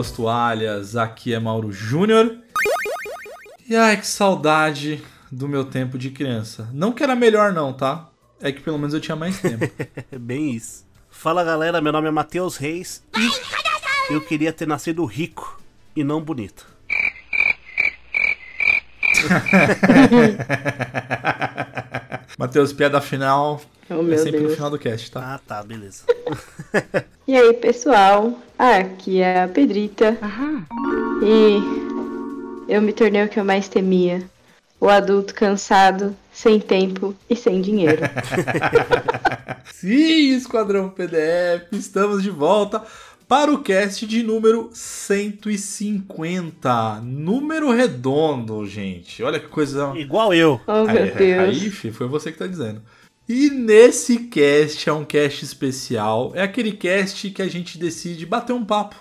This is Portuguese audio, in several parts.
suas toalhas. Aqui é Mauro Júnior. E ai, que saudade do meu tempo de criança. Não que era melhor, não, tá? É que pelo menos eu tinha mais tempo. Bem isso. Fala galera, meu nome é Matheus Reis e eu queria ter nascido rico e não bonito. Matheus, piada final. Oh, é sempre no Deus. final do cast, tá? Ah, tá, beleza. E aí, pessoal? Ah, aqui é a Pedrita. E eu me tornei o que eu mais temia. O adulto cansado, sem tempo e sem dinheiro. Sim, Esquadrão PDF, estamos de volta para o cast de número 150. Número redondo, gente. Olha que coisa. Igual eu. Oh, meu Aí, Deus. Aí, fi, foi você que tá dizendo. E nesse cast é um cast especial. É aquele cast que a gente decide bater um papo,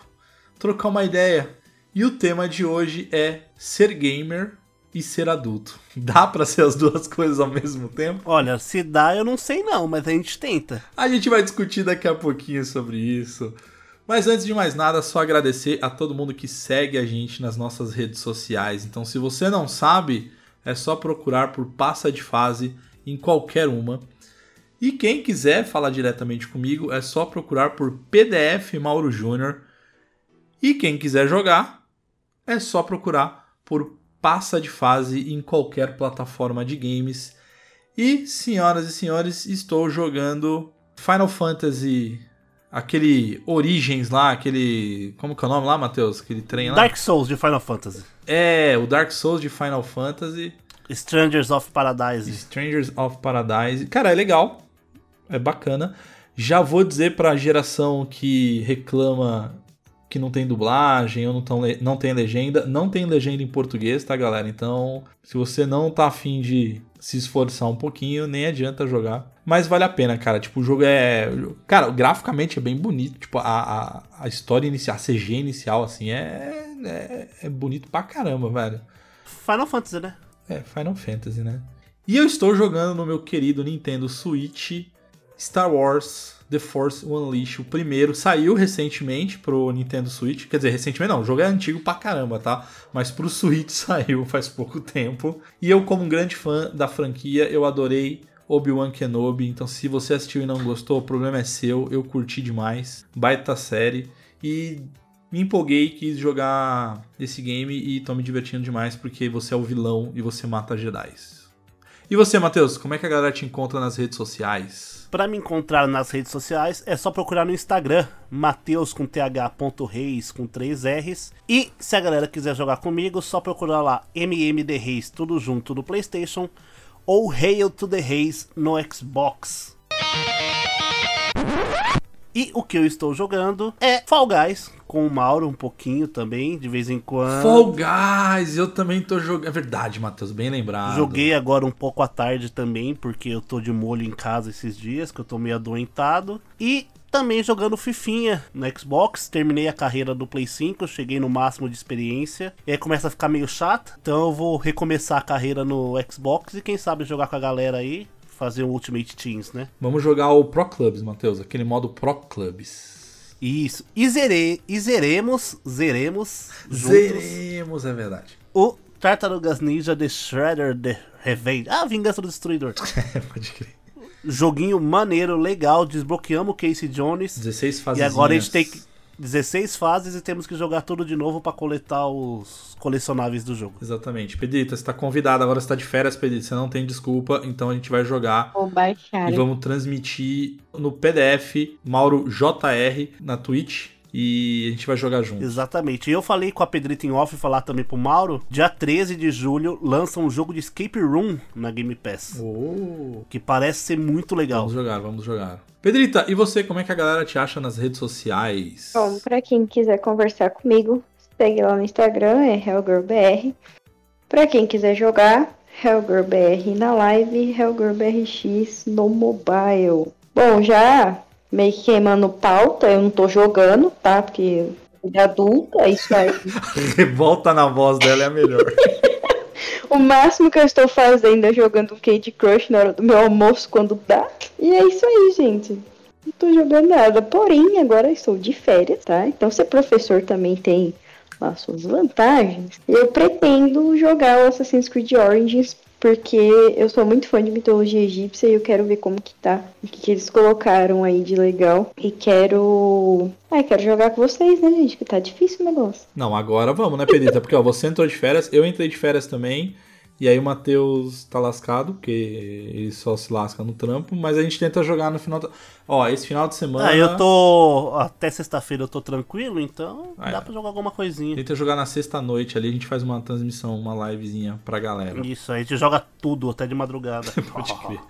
trocar uma ideia. E o tema de hoje é ser gamer e ser adulto. Dá pra ser as duas coisas ao mesmo tempo? Olha, se dá eu não sei não, mas a gente tenta. A gente vai discutir daqui a pouquinho sobre isso. Mas antes de mais nada, só agradecer a todo mundo que segue a gente nas nossas redes sociais. Então, se você não sabe, é só procurar por Passa de Fase em qualquer uma. E quem quiser falar diretamente comigo, é só procurar por PDF Mauro Júnior. E quem quiser jogar, é só procurar por Passa de Fase em qualquer plataforma de games. E, senhoras e senhores, estou jogando Final Fantasy. Aquele Origins lá, aquele. Como que é o nome lá, Matheus? Aquele trem lá? Dark Souls de Final Fantasy. É, o Dark Souls de Final Fantasy. Strangers of Paradise. Strangers of Paradise. Cara, é legal. É bacana. Já vou dizer pra geração que reclama que não tem dublagem ou não, tão não tem legenda. Não tem legenda em português, tá, galera? Então, se você não tá afim de se esforçar um pouquinho, nem adianta jogar. Mas vale a pena, cara. Tipo, o jogo é. Cara, graficamente é bem bonito. Tipo, a, a, a história inicial, a CG inicial, assim, é, é, é bonito pra caramba, velho. Final Fantasy, né? É, Final Fantasy, né? E eu estou jogando no meu querido Nintendo Switch Star Wars The Force Unleashed. O primeiro saiu recentemente pro Nintendo Switch. Quer dizer, recentemente não, o jogo é antigo pra caramba, tá? Mas pro Switch saiu faz pouco tempo. E eu, como um grande fã da franquia, eu adorei Obi-Wan Kenobi. Então, se você assistiu e não gostou, o problema é seu. Eu curti demais. Baita série. E me empolguei, quis jogar esse game e tô me divertindo demais porque você é o vilão e você mata Jedi. E você, Matheus, como é que a galera te encontra nas redes sociais? Pra me encontrar nas redes sociais é só procurar no Instagram, Mateus com th.reis com 3 R's. E se a galera quiser jogar comigo, só procurar lá MMD Reis, tudo junto no PlayStation, ou Hail to the Reis no Xbox. E o que eu estou jogando é Fall Guys, com o Mauro um pouquinho também, de vez em quando. Fall Guys, eu também tô jogando. É verdade, Matheus, bem lembrado. Joguei agora um pouco à tarde também, porque eu tô de molho em casa esses dias, que eu tô meio adoentado. E também jogando Fifinha no Xbox. Terminei a carreira do Play 5, cheguei no máximo de experiência. E aí começa a ficar meio chato. Então eu vou recomeçar a carreira no Xbox e quem sabe jogar com a galera aí. Fazer um Ultimate Teams, né? Vamos jogar o Pro Clubs, Matheus, aquele modo Pro Clubs. Isso. E, zerei, e zeremos, zeremos Zeremos, é verdade. o Tartarugas Ninja The Shredder The Revenge. Ah, Vingança do Destruidor. Pode crer. Joguinho maneiro, legal. Desbloqueamos o Casey Jones. 16 fases. E agora a gente tem que- 16 fases e temos que jogar tudo de novo pra coletar os colecionáveis do jogo. Exatamente. Pedrita, você tá convidado, agora você tá de férias, Pedrita, você não tem desculpa, então a gente vai jogar Vou baixar. e vamos transmitir no PDF Mauro JR na Twitch e a gente vai jogar junto. Exatamente. E eu falei com a Pedrita em off e falar também pro Mauro. Dia 13 de julho lança um jogo de escape room na Game Pass. Oh. Que parece ser muito legal. Vamos jogar, vamos jogar. Pedrita, e você, como é que a galera te acha nas redes sociais? Bom, pra quem quiser conversar comigo, segue lá no Instagram, é HellgirlBR. Pra quem quiser jogar, HellgirlBR na live, HellgirlBRX no mobile. Bom, já meio que queimando pauta, eu não tô jogando, tá? Porque eu de adulta, é isso aí. Revolta na voz dela é a melhor. O máximo que eu estou fazendo é jogando um Candy Crush na hora do meu almoço, quando dá. E é isso aí, gente. não tô jogando nada. Porém, agora estou de férias, tá? Então, ser professor também tem as suas vantagens. Eu pretendo jogar o Assassin's Creed Origins porque eu sou muito fã de mitologia egípcia e eu quero ver como que tá, o que, que eles colocaram aí de legal. E quero. Ah, quero jogar com vocês, né, gente? Que tá difícil o negócio. Não, agora vamos, né, Pedrita? Porque ó, você entrou de férias, eu entrei de férias também. E aí o Matheus tá lascado, porque ele só se lasca no trampo, mas a gente tenta jogar no final. Da... Ó, esse final de semana. Ah, eu tô. Até sexta-feira eu tô tranquilo, então Ah, dá é. pra jogar alguma coisinha. Tenta jogar na sexta-noite ali, a gente faz uma transmissão, uma livezinha pra galera. Isso, aí a gente joga tudo, até de madrugada. Pode crer.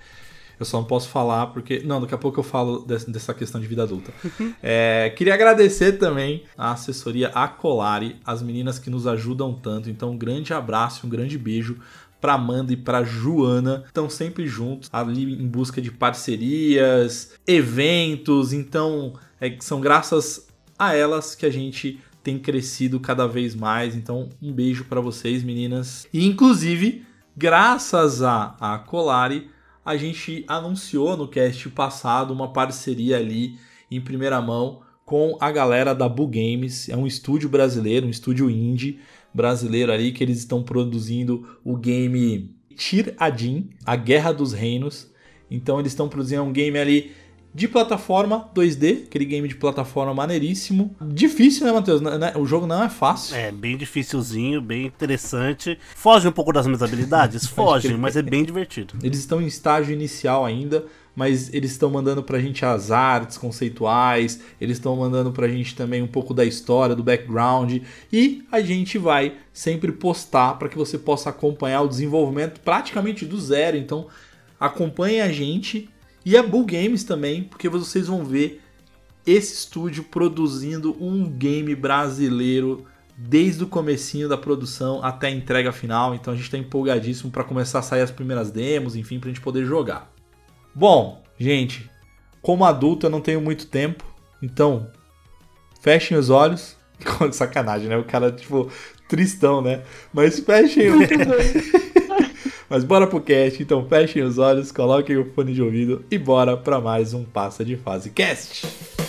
Eu só não posso falar porque. Não, daqui a pouco eu falo des- dessa questão de vida adulta. É, queria agradecer também a assessoria Acolari, as meninas que nos ajudam tanto. Então, um grande abraço, um grande beijo pra Amanda e pra Joana. Estão sempre juntos, ali em busca de parcerias, eventos. Então, é, são graças a elas que a gente tem crescido cada vez mais. Então, um beijo pra vocês, meninas. E, inclusive, graças a, a Colari, a gente anunciou no cast passado uma parceria ali em primeira mão com a galera da Boo Games. É um estúdio brasileiro, um estúdio indie brasileiro ali que eles estão produzindo o game Tir Adin, A Guerra dos Reinos. Então eles estão produzindo um game ali de plataforma 2D, aquele game de plataforma maneiríssimo. Difícil, né, Matheus? Né- né? O jogo não é fácil. É, bem dificilzinho, bem interessante. Foge um pouco das minhas habilidades? Foge, mas é bem divertido. Eles estão em estágio inicial ainda, mas eles estão mandando pra gente as artes conceituais, eles estão mandando pra gente também um pouco da história, do background, e a gente vai sempre postar para que você possa acompanhar o desenvolvimento praticamente do zero. Então, acompanhe a gente e a Bull Games também, porque vocês vão ver esse estúdio produzindo um game brasileiro desde o comecinho da produção até a entrega final. Então a gente está empolgadíssimo para começar a sair as primeiras demos, enfim, para a gente poder jogar. Bom, gente, como adulto eu não tenho muito tempo, então fechem os olhos. Sacanagem, né? O cara, tipo, tristão, né? Mas fechem os Mas bora pro cast, então fechem os olhos, coloquem o fone de ouvido e bora para mais um Passa de Fase Cast.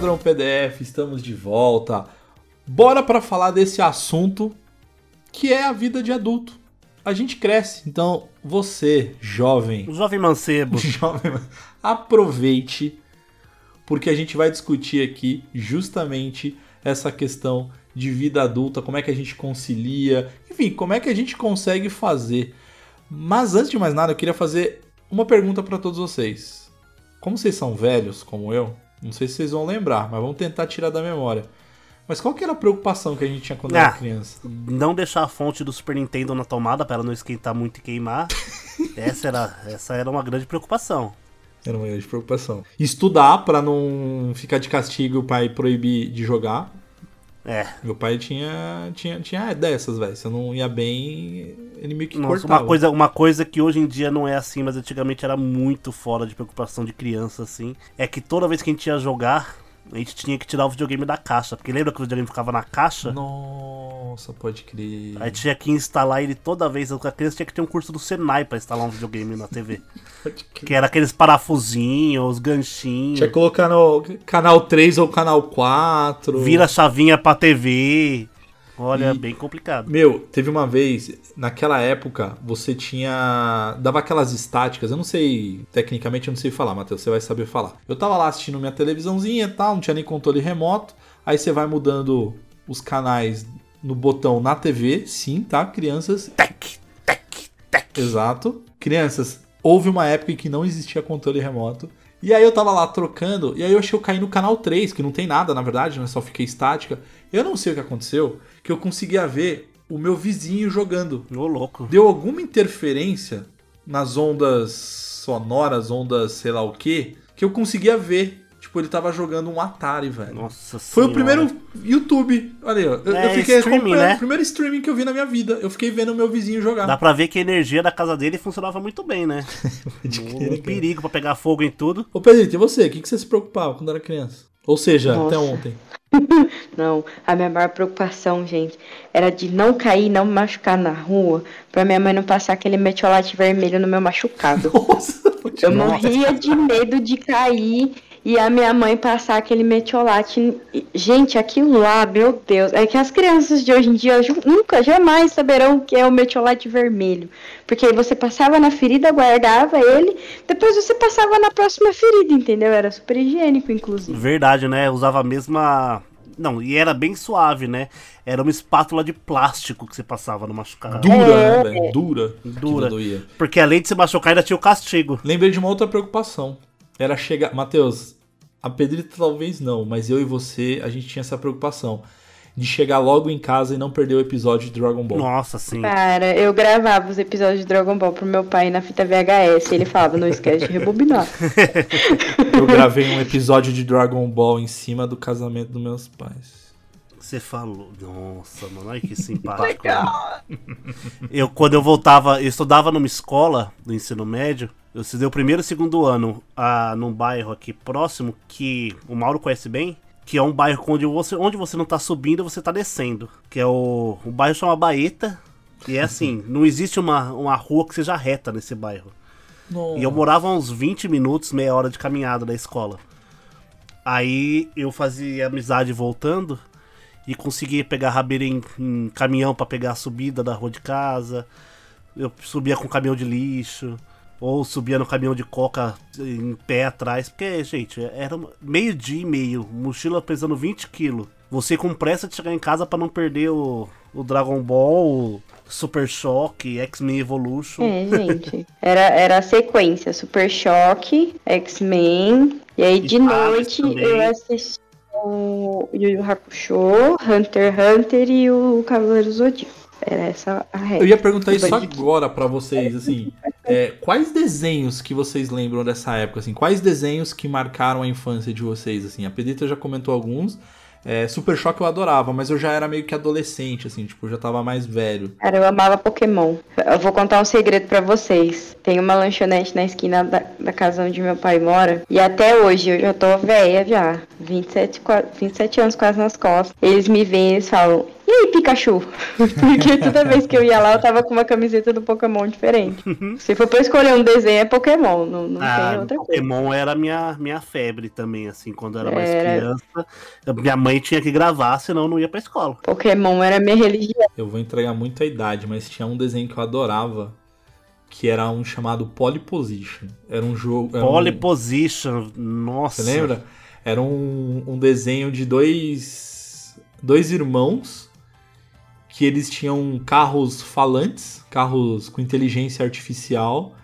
Esquadrão PDF, estamos de volta. Bora para falar desse assunto que é a vida de adulto. A gente cresce, então você, jovem, jovem mancebo. jovem, aproveite porque a gente vai discutir aqui justamente essa questão de vida adulta, como é que a gente concilia, enfim, como é que a gente consegue fazer. Mas antes de mais nada, eu queria fazer uma pergunta para todos vocês. Como vocês são velhos, como eu, não sei se vocês vão lembrar, mas vamos tentar tirar da memória. Mas qual que era a preocupação que a gente tinha quando Ah. era criança? Não deixar a fonte do Super Nintendo na tomada para ela não esquentar muito e queimar. essa, era, essa era uma grande preocupação. Era uma grande preocupação. Estudar para não ficar de castigo o pai proibir de jogar. É. Meu pai tinha, tinha, tinha dessas, velho. Se eu não ia bem, ele meio que Nossa, cortava. uma coisa, uma coisa que hoje em dia não é assim, mas antigamente era muito fora de preocupação de criança, assim. É que toda vez que a gente ia jogar, a gente tinha que tirar o videogame da caixa. Porque lembra que o videogame ficava na caixa? Nossa, pode crer. Aí tinha que instalar ele toda vez. A criança tinha que ter um curso do Senai pra instalar um videogame na TV. Pode crer. Que era aqueles parafusinhos, os ganchinhos. Tinha que colocar no canal 3 ou canal 4. Vira a chavinha pra TV. Olha, E- bem complicado. Meu, teve uma vez, naquela época, você tinha. Dava aquelas estáticas, eu não sei, tecnicamente eu não sei falar, Matheus, você vai saber falar. Eu tava lá assistindo minha televisãozinha e tal, não tinha nem controle remoto. Aí você vai mudando os canais no botão na TV, sim, tá? Crianças. Tec, tec, tec. Exato. Crianças, houve uma época em que não existia controle remoto. E aí eu tava lá trocando, e aí eu achei que eu caí no canal 3, que não tem nada, na verdade, né? Só fiquei estática. Eu não sei o que aconteceu, que eu conseguia ver o meu vizinho jogando. Ô, louco. Deu alguma interferência nas ondas sonoras, ondas sei lá o que, que eu conseguia ver. Tipo, ele tava jogando um Atari, velho. Nossa Foi o senhora. primeiro YouTube. Olha aí, ó. Eu, É, eu fiquei streaming, né? o primeiro streaming que eu vi na minha vida. Eu fiquei vendo o meu vizinho jogar. Dá pra ver que a energia da casa dele funcionava muito bem, né? De Um crer, cara. perigo pra pegar fogo em tudo. Ô Pedrito, e você? O que, que você se preocupava quando era criança? Ou seja, Nossa. até ontem. Não, a minha maior preocupação, gente, era de não cair, não me machucar na rua, pra minha mãe não passar aquele metiolate vermelho no meu machucado. Nossa, Eu morria de medo de cair e a minha mãe passar aquele metiolate. Gente, aquilo lá, meu Deus. É que as crianças de hoje em dia nunca, jamais saberão o que é o metiolate vermelho. Porque aí você passava na ferida, guardava ele, depois você passava na próxima ferida, entendeu? Era super higiênico, inclusive. Verdade, né? Usava a mesma. Não, e era bem suave, né? Era uma espátula de plástico que você passava no machucado. dura, É. né, velho? Dura. Dura. Porque além de se machucar, ainda tinha o castigo. Lembrei de uma outra preocupação. Era chegar. Matheus, a Pedrita talvez não, mas eu e você, a gente tinha essa preocupação. De chegar logo em casa e não perder o episódio de Dragon Ball. Nossa, sim. Cara, eu gravava os episódios de Dragon Ball pro meu pai na fita VHS. Ele falava, não esquece de rebobinar. Eu gravei um episódio de Dragon Ball em cima do casamento dos meus pais. Você falou. Nossa, mano, olha que simpático. né? eu, quando eu voltava, eu estudava numa escola do ensino médio. Eu estudei o primeiro e segundo ano ah, num bairro aqui próximo, que o Mauro conhece bem. Que é um bairro onde você, onde você não tá subindo, você tá descendo. Que é o. O bairro chama Baeta. E é assim, não existe uma, uma rua que seja reta nesse bairro. E eu morava a uns 20 minutos, meia hora de caminhada da escola. Aí eu fazia amizade voltando e conseguia pegar rabeira em, em caminhão pra pegar a subida da rua de casa. Eu subia com caminhão de lixo. Ou subia no caminhão de coca em pé atrás. Porque, gente, era uma- meio-dia e meio. Mochila pesando 20 quilos. Você com pressa de chegar em casa pra não perder o, o Dragon Ball, o Super Choque, X-Men Evolution. É, gente. Era, era a sequência: Super Choque, X-Men. E aí de E noite eu assisti o Yu Yu Hakusho, Hunter x Hunter e o Cavaleiro Zodíaco. Era essa a regra. Eu ia perguntar isso agora pra vocês, assim. é, quais desenhos que vocês lembram dessa época, assim? Quais desenhos que marcaram a infância de vocês, assim? A Pedrita já comentou alguns. É, Super Choque eu adorava, mas eu já era meio que adolescente, assim, tipo, eu já tava mais velho. Cara, eu amava Pokémon. Eu vou contar um segredo pra vocês. Tem uma lanchonete na esquina da, da casa onde meu pai mora. E até hoje, eu já tô velha já. 27, qua- 27 anos quase nas costas. Eles me veem e eles falam, e aí, Pikachu? Porque toda vez que eu ia lá, eu tava com uma camiseta do Pokémon diferente. Se for pra escolher um desenho, é Pokémon. Não, não tem Ah, outra coisa. Pokémon era minha, minha febre também, assim, quando eu era mais Era. criança. Minha mãe tinha que gravar, senão eu não ia pra escola. Pokémon era minha religião. Eu vou entregar muito a idade, mas tinha um desenho que eu adorava, que era um chamado Polyposition. Era um jogo. era um- Pole Position, nossa. Você lembra? Era um, um desenho de dois, dois irmãos que eles tinham carros falantes, carros com inteligência artificial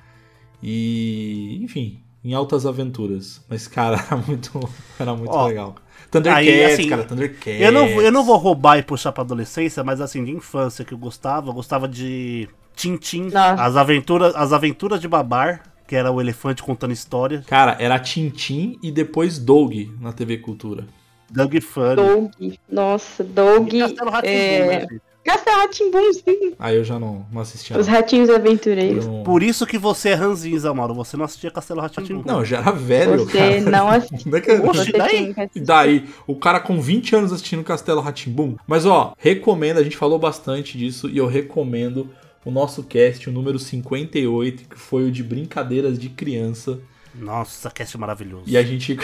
e, enfim, em altas aventuras. Mas, cara, era muito, era muito Ó, legal. Thundercats, aí, assim, cara, Thundercats. Eu não, eu não vou roubar e puxar pra adolescência, mas assim, de infância que eu gostava, eu gostava de Tintin, Nossa. as aventuras, as aventuras de Babar, que era o elefante contando história, Cara, era Tintin e depois Doug na TV Cultura. Doug Funny. Doug. Nossa, Doug. E Castelo Rá-Tim-Bum, É... né? Castelo sim. Aí eu já não, não assistia. Os ratinhos aventureiros. Não- Por isso que você é ranzinza, Mauro. Você não assistia Castelo Rá-Tim-Bum. Não, eu já era velho, Você cara. não assistiu. Não é que eu- Oxe, Você daí? E daí, o cara com 20 anos assistindo Castelo Ratimbum. Mas ó, recomendo, a gente falou bastante disso e eu recomendo o nosso cast, o número 58, que foi o de brincadeiras de criança. Nossa, cast maravilhoso. E a gente,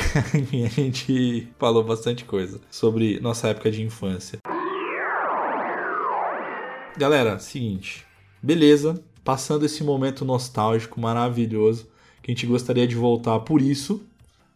a gente falou bastante coisa sobre nossa época de infância. Galera, seguinte. Beleza, passando esse momento nostálgico maravilhoso, que a gente gostaria de voltar por isso.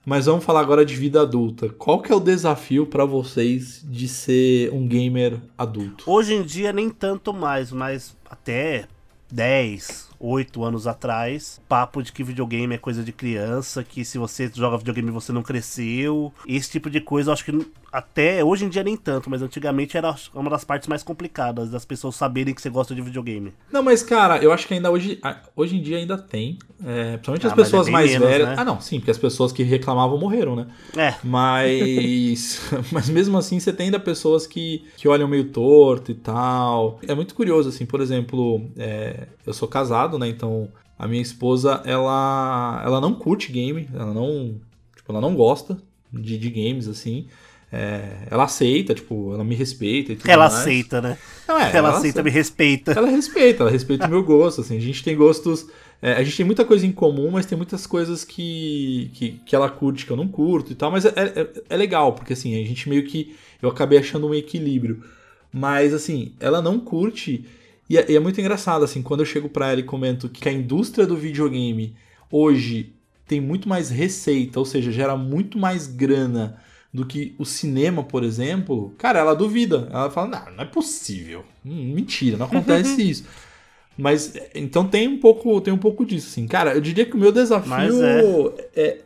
Mas vamos falar agora de vida adulta. Qual que é o desafio pra vocês de ser um gamer adulto? Hoje em dia nem tanto mais, mas até 10, oito anos atrás. Papo de que videogame é coisa de criança, que se você joga videogame você não cresceu. Esse tipo de coisa eu acho que até hoje em dia nem tanto, mas antigamente era uma das partes mais complicadas das pessoas saberem que você gosta de videogame. Não, mas cara, eu acho que ainda hoje, hoje em dia ainda tem. É, principalmente Ah, as mas pessoas é mais menos, velhas. né? Ah, não, sim, porque as pessoas que reclamavam morreram, né? É, Mas, mas mesmo assim, você tem ainda pessoas que, que olham meio torto e tal. É muito curioso, assim, por exemplo, é, eu sou casado, né? Então a minha esposa, ela, ela não curte game, ela não, tipo, ela não gosta de, de games, assim. É, ela aceita, tipo, ela me respeita e tudo ela mais. aceita, né? Não, é, ela, aceita, me respeita. ela respeita, ela respeita o meu gosto, assim, a gente tem gostos, é, a gente tem muita coisa em comum, mas tem muitas coisas que, que, que ela curte que eu não curto e tal, mas é, é, é legal, porque assim, a gente meio que, eu acabei achando um equilíbrio, mas assim, ela não curte, e é, e é muito engraçado, assim, quando eu chego pra ela e comento que a indústria do videogame hoje tem muito mais receita, ou seja, gera muito mais grana do que o cinema, por exemplo, cara, ela duvida. Ela fala, não, não é possível. Hum, mentira, não acontece isso. Mas então tem um pouco, tem um pouco disso, assim. Cara, eu diria que o meu desafio Mas é. é.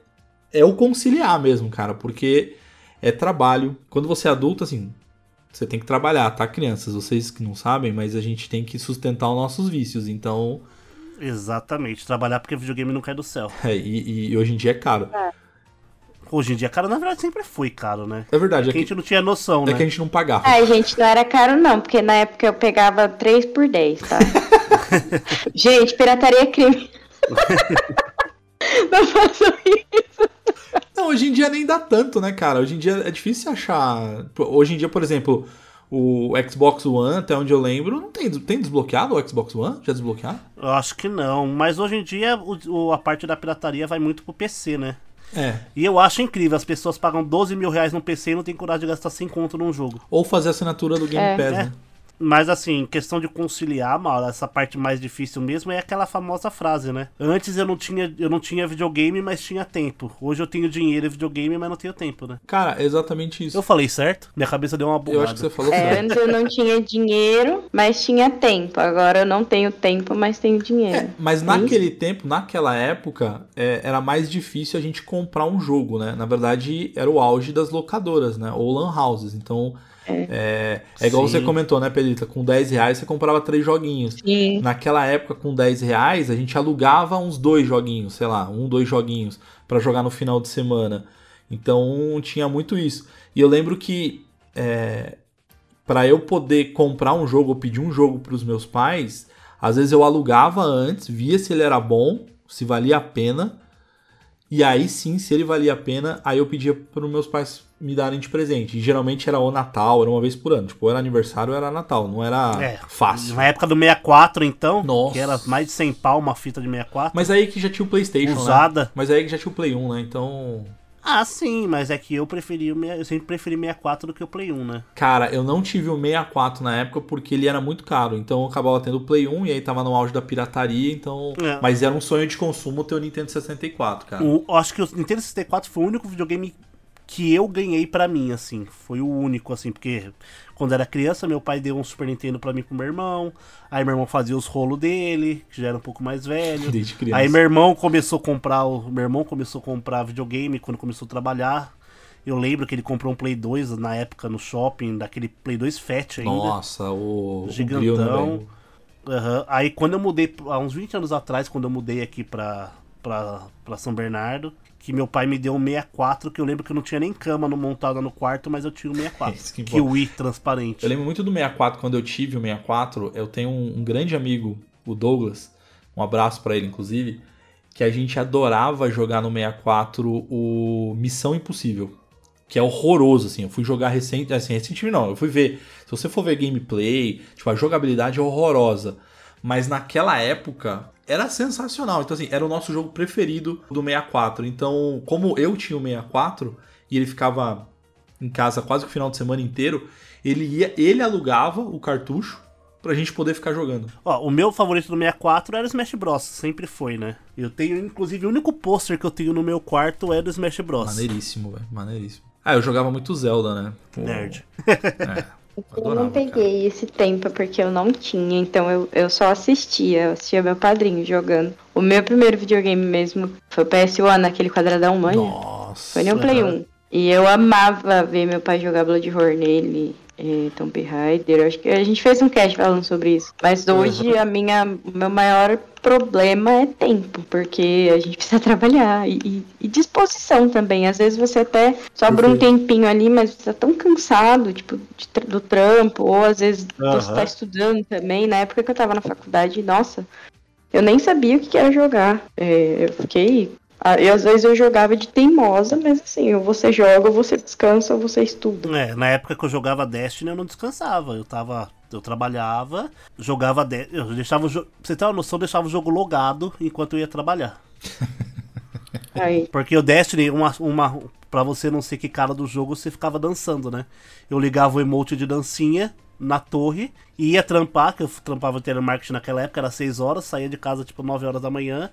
é o conciliar mesmo, cara, porque é trabalho. Quando você é adulto, assim, você tem que trabalhar, tá, crianças? Vocês que não sabem, mas a gente tem que sustentar os nossos vícios. Então, Exatamente, trabalhar porque videogame não cai do céu. é, e, e hoje em dia é caro. Hoje em dia, cara, na verdade sempre foi caro, né? É verdade, é Porque a que, gente não tinha noção, é né? que a gente não pagava. Ai, gente, não era caro não, porque na época eu pegava 3 por 10, tá? gente, pirataria é crime. não façam isso. Não, hoje em dia nem dá tanto, né, cara? Hoje em dia é difícil achar. Hoje em dia, por exemplo, o Xbox One, até onde eu lembro, não tem, tem desbloqueado o Xbox One? Já desbloqueado? Eu acho que não, mas hoje em dia o- o- a parte da pirataria vai muito pro PC, né? É. E eu acho incrível, as pessoas pagam 12 mil reais no PC e não tem coragem de gastar 100 conto num jogo. Ou fazer a assinatura do Game É. Pass, É. Mas assim, questão de conciliar, Mauro, essa parte mais difícil mesmo é aquela famosa frase, né? Antes eu não tinha, eu não tinha videogame, mas tinha tempo. Hoje eu tenho dinheiro e videogame, mas não tenho tempo, né? Cara, é exatamente isso. Eu falei certo? Minha cabeça deu uma bugada. Eu acho que você falou É, certo. antes eu não tinha dinheiro, mas tinha tempo. Agora eu não tenho tempo, mas tenho dinheiro. É, mas naquele tempo, naquela época, é, era mais difícil a gente comprar um jogo, né? Na verdade, era o auge das locadoras, né? Ou lan houses. Então, é, é igual Sim. você comentou, né, Pedrita? Com 10 reais você comprava três joguinhos. Sim. Naquela época, com 10 reais, a gente alugava uns dois joguinhos, sei lá, um, dois joguinhos pra jogar no final de semana. Então tinha muito isso. E eu lembro que é, para eu poder comprar um jogo ou pedir um jogo pros meus pais, às vezes eu alugava antes, via se ele era bom, se valia a pena. E aí sim, se ele valia a pena, aí eu pedia para os meus pais me darem de presente. E geralmente era o Natal, era uma vez por ano. Tipo, era aniversário ou era Natal. Não era É, fácil. Na época do 64, então, Nossa. que era mais de 100 pau uma fita de 64, Mas aí que já tinha o PlayStation, né? usada. Mas aí que já tinha o Play 1, né? Então. Ah, sim, mas é que eu preferi eu sempre preferi 64 do que o Play 1, né? Cara, eu não tive o 64 na época porque ele era muito caro. Então eu acabava tendo o Play 1 e aí tava no auge da pirataria. Então. É. Mas era um sonho de consumo ter o Nintendo 64, cara. O- acho que o Nintendo 64 foi o único videogame que eu ganhei pra mim, assim. Foi o único, assim, porque quando era criança, meu pai deu um Super Nintendo pra mim pro meu irmão. Aí meu irmão fazia os rolos dele, que já era um pouco mais velho. Desde criança. Aí meu irmão começou a comprar, o meu irmão começou a comprar videogame quando começou a trabalhar. Eu lembro que ele comprou um Play 2 na época no shopping, daquele Play 2 Fat ainda. Nossa, o. o Gigantão. grill, né, velho? Aham. Aí quando eu mudei, há uns 20 anos atrás, quando eu mudei aqui pra, pra, pra São Bernardo, que meu pai me deu um 64, que eu lembro que eu não tinha nem cama no, montada no quarto, mas eu tinha um 64. Isso que que importa. o i transparente. Eu lembro muito do 64, quando eu tive o 64, eu tenho um, um grande amigo, o Douglas, um abraço pra ele, inclusive, que a gente adorava jogar no 64 o Missão Impossível, que é horroroso, assim, eu fui jogar recente, assim, recentemente não, eu fui ver, se você for ver gameplay, tipo, a jogabilidade é horrorosa, mas naquela época era sensacional, então assim, era o nosso jogo preferido do 64, então, como eu tinha o 64, e ele ficava em casa quase que o final de semana inteiro, ele ia, ele alugava o cartucho pra gente poder ficar jogando. Ó, o meu favorito do 64 era o Smash Bros. Sempre foi, né? Eu tenho, inclusive, o único pôster que eu tenho no meu quarto é do Smash Bros. Maneiríssimo, velho, maneiríssimo. Ah, eu jogava muito Zelda, né? Pô, Nerd. É, Eu não peguei cara. esse tempo porque eu não tinha, então eu, eu só assistia, eu assistia meu padrinho jogando. O meu primeiro videogame mesmo foi o PS1, aquele quadradão mãe. Nossa. Foi no Play 1. E eu amava ver meu pai jogar Bloodborne nele é, Tomb Raider. Acho que a gente fez um cast falando sobre isso. Mas hoje uhum. a minha, o meu maior problema é tempo, porque a gente precisa trabalhar e, e disposição também. Às vezes você até sobra um tempinho ali, mas você tá tão cansado, tipo, de, do trampo, ou às vezes uhum. você tá estudando também. Na época que eu tava na faculdade, nossa, eu nem sabia o que era jogar. É, eu fiquei ah, e às vezes eu jogava de teimosa, mas assim, você joga, você descansa, ou você estuda. É, na época que eu jogava Destiny eu não descansava. Eu tava. Eu trabalhava, jogava. De... Eu deixava o jogo. Você tem uma noção, eu deixava o jogo logado enquanto eu ia trabalhar. Aí. Porque o Destiny, uma, uma, pra você não ser que cara do jogo, você ficava dançando, né? Eu ligava o emote de dancinha na torre e ia trampar, que eu trampava telemarketing naquela época, era 6 horas, saía de casa tipo 9 horas da manhã